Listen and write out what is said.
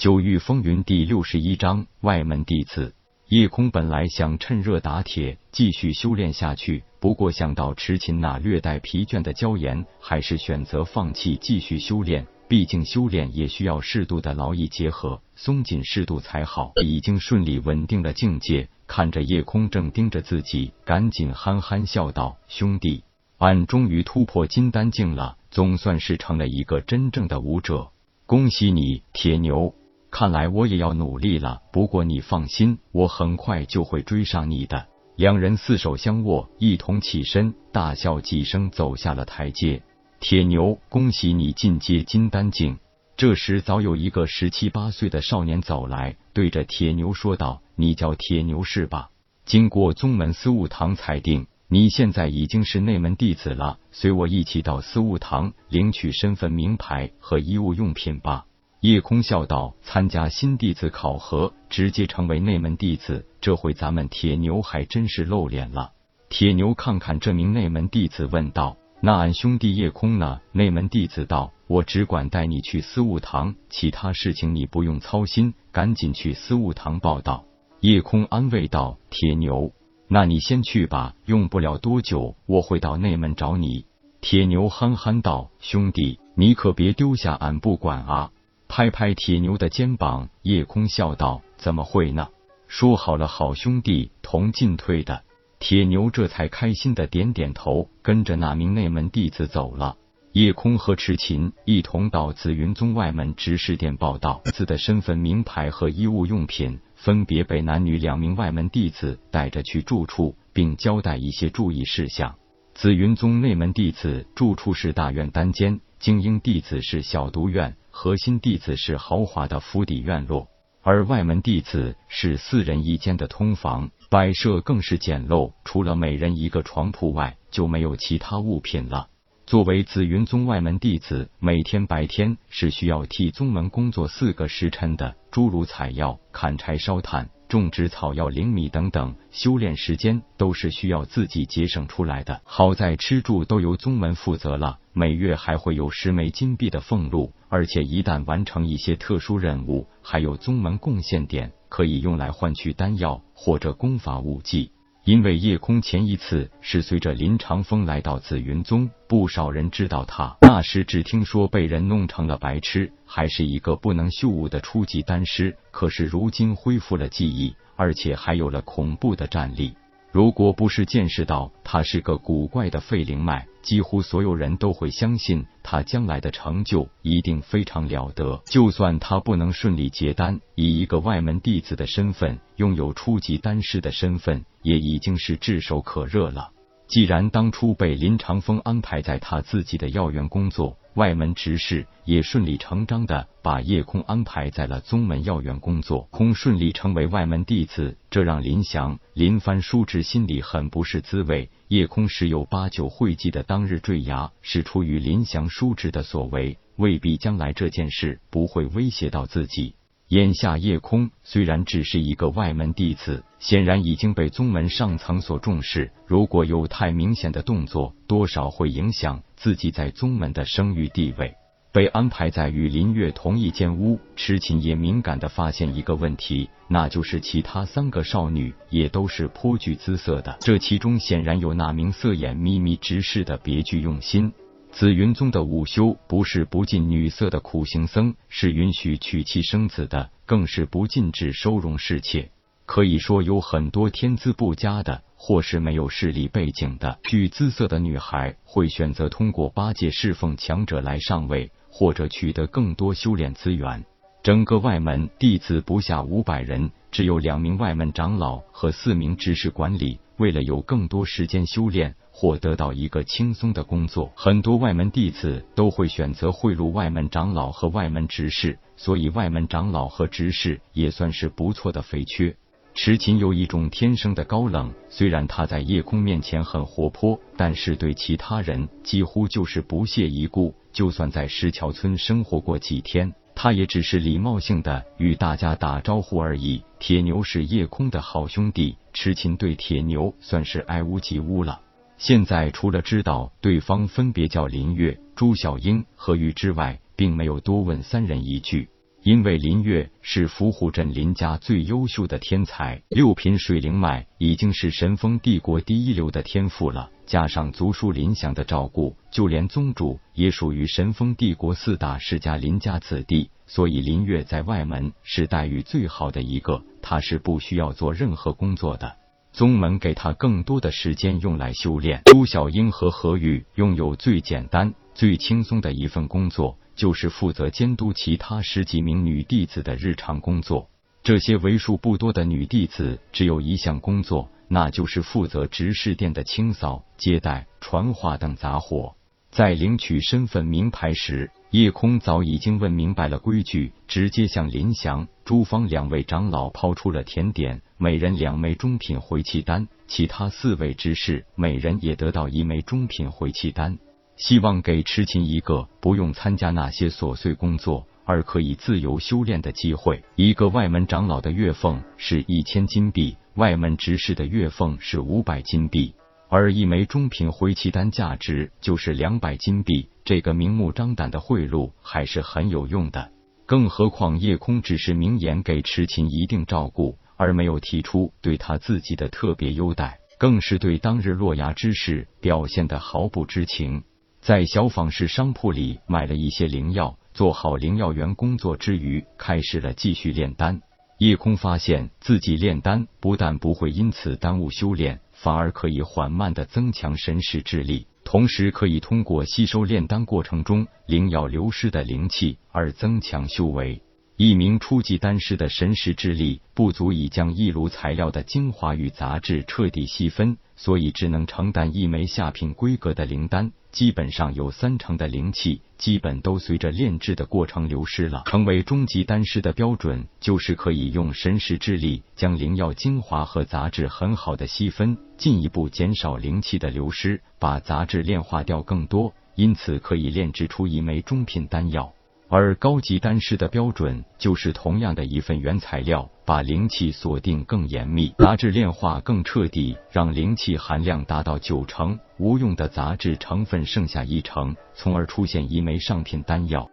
九域风云第六十一章外门弟子。叶空本来想趁热打铁，继续修炼下去，不过想到池琴那略带疲倦的娇颜，还是选择放弃继续修炼。毕竟修炼也需要适度的劳逸结合，松紧适度才好。已经顺利稳定了境界，看着叶空正盯着自己，赶紧憨憨笑道：“兄弟，俺终于突破金丹境了，总算是成了一个真正的武者。恭喜你，铁牛！看来我也要努力了。不过你放心，我很快就会追上你的。”两人四手相握，一同起身，大笑几声，走下了台阶。铁牛，恭喜你进阶金丹境。这时，早有一个十七八岁的少年走来，对着铁牛说道：“你叫铁牛是吧？经过宗门司务堂裁定，你现在已经是内门弟子了。随我一起到司务堂领取身份名牌和衣物用品吧。”叶空笑道：“参加新弟子考核，直接成为内门弟子，这回咱们铁牛还真是露脸了。”铁牛看看这名内门弟子，问道。那俺兄弟叶空呢？内门弟子道：“我只管带你去司务堂，其他事情你不用操心，赶紧去司务堂报道。”叶空安慰道：“铁牛，那你先去吧，用不了多久，我会到内门找你。”铁牛憨憨道：“兄弟，你可别丢下俺不管啊！”拍拍铁牛的肩膀，夜空笑道：“怎么会呢？说好了，好兄弟同进退的。”铁牛这才开心的点点头，跟着那名内门弟子走了。夜空和池琴一同到紫云宗外门执事殿报道，自的身份名牌和衣物用品分别被男女两名外门弟子带着去住处，并交代一些注意事项。紫云宗内门弟子住处是大院单间，精英弟子是小独院，核心弟子是豪华的府邸院落，而外门弟子是四人一间的通房。摆设更是简陋，除了每人一个床铺外，就没有其他物品了。作为紫云宗外门弟子，每天白天是需要替宗门工作四个时辰的，诸如采药、砍柴、烧炭、种植草药、灵米等等，修炼时间都是需要自己节省出来的。好在吃住都由宗门负责了，每月还会有十枚金币的俸禄，而且一旦完成一些特殊任务，还有宗门贡献点。可以用来换取丹药或者功法武技。因为夜空前一次是随着林长风来到紫云宗，不少人知道他。那时只听说被人弄成了白痴，还是一个不能修武的初级丹师。可是如今恢复了记忆，而且还有了恐怖的战力。如果不是见识到他是个古怪的废灵脉，几乎所有人都会相信他将来的成就一定非常了得。就算他不能顺利结丹，以一个外门弟子的身份，拥有初级丹师的身份，也已经是炙手可热了。既然当初被林长风安排在他自己的药园工作，外门执事也顺理成章的把叶空安排在了宗门药院工作，空顺利成为外门弟子，这让林祥、林帆叔侄心里很不是滋味。叶空十有八九会记得当日坠崖是出于林祥叔侄的所为，未必将来这件事不会威胁到自己。眼下叶空虽然只是一个外门弟子，显然已经被宗门上层所重视。如果有太明显的动作，多少会影响自己在宗门的声誉地位。被安排在与林月同一间屋，痴情也敏感的发现一个问题，那就是其他三个少女也都是颇具姿色的，这其中显然有那名色眼眯眯执事的别具用心。紫云宗的午休不是不近女色的苦行僧，是允许娶妻生子的，更是不禁止收容侍妾。可以说有很多天资不佳的，或是没有势力背景的具姿色的女孩，会选择通过八戒侍奉强者来上位，或者取得更多修炼资源。整个外门弟子不下五百人，只有两名外门长老和四名执事管理。为了有更多时间修炼。或得到一个轻松的工作，很多外门弟子都会选择贿赂外门长老和外门执事，所以外门长老和执事也算是不错的肥缺。池琴有一种天生的高冷，虽然他在夜空面前很活泼，但是对其他人几乎就是不屑一顾。就算在石桥村生活过几天，他也只是礼貌性的与大家打招呼而已。铁牛是夜空的好兄弟，池琴对铁牛算是爱屋及乌了。现在除了知道对方分别叫林月、朱小英和玉之外，并没有多问三人一句。因为林月是伏虎镇林家最优秀的天才，六品水灵脉已经是神风帝国第一流的天赋了。加上族叔林祥的照顾，就连宗主也属于神风帝国四大世家林家子弟，所以林月在外门是待遇最好的一个。他是不需要做任何工作的，宗门给他更多的时间用来修炼。朱小英和何玉拥有最简单、最轻松的一份工作。就是负责监督其他十几名女弟子的日常工作。这些为数不多的女弟子只有一项工作，那就是负责执事殿的清扫、接待、传话等杂活。在领取身份名牌时，叶空早已经问明白了规矩，直接向林祥、朱芳两位长老抛出了甜点，每人两枚中品回气丹，其他四位执事每人也得到一枚中品回气丹。希望给痴情一个不用参加那些琐碎工作，而可以自由修炼的机会。一个外门长老的月俸是一千金币，外门执事的月俸是五百金币，而一枚中品回气丹价值就是两百金币。这个明目张胆的贿赂还是很有用的。更何况叶空只是明言给痴情一定照顾，而没有提出对他自己的特别优待，更是对当日落崖之事表现的毫不知情。在小坊市商铺里买了一些灵药，做好灵药员工作之余，开始了继续炼丹。叶空发现自己炼丹不但不会因此耽误修炼，反而可以缓慢的增强神识智力，同时可以通过吸收炼丹过程中灵药流失的灵气而增强修为。一名初级丹师的神识智力不足以将一炉材料的精华与杂质彻底细分，所以只能承担一枚下品规格的灵丹。基本上有三成的灵气，基本都随着炼制的过程流失了。成为终极丹师的标准，就是可以用神识之力将灵药精华和杂质很好的细分，进一步减少灵气的流失，把杂质炼化掉更多，因此可以炼制出一枚中品丹药。而高级丹师的标准就是同样的一份原材料，把灵气锁定更严密，杂质炼化更彻底，让灵气含量达到九成，无用的杂质成分剩下一成，从而出现一枚上品丹药。